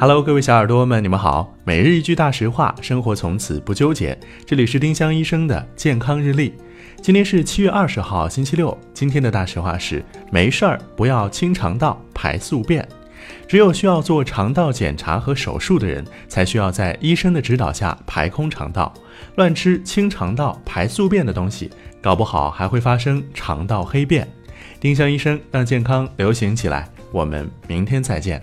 Hello，各位小耳朵们，你们好。每日一句大实话，生活从此不纠结。这里是丁香医生的健康日历。今天是七月二十号，星期六。今天的大实话是：没事儿不要清肠道排宿便。只有需要做肠道检查和手术的人，才需要在医生的指导下排空肠道。乱吃清肠道排宿便的东西，搞不好还会发生肠道黑便。丁香医生让健康流行起来。我们明天再见。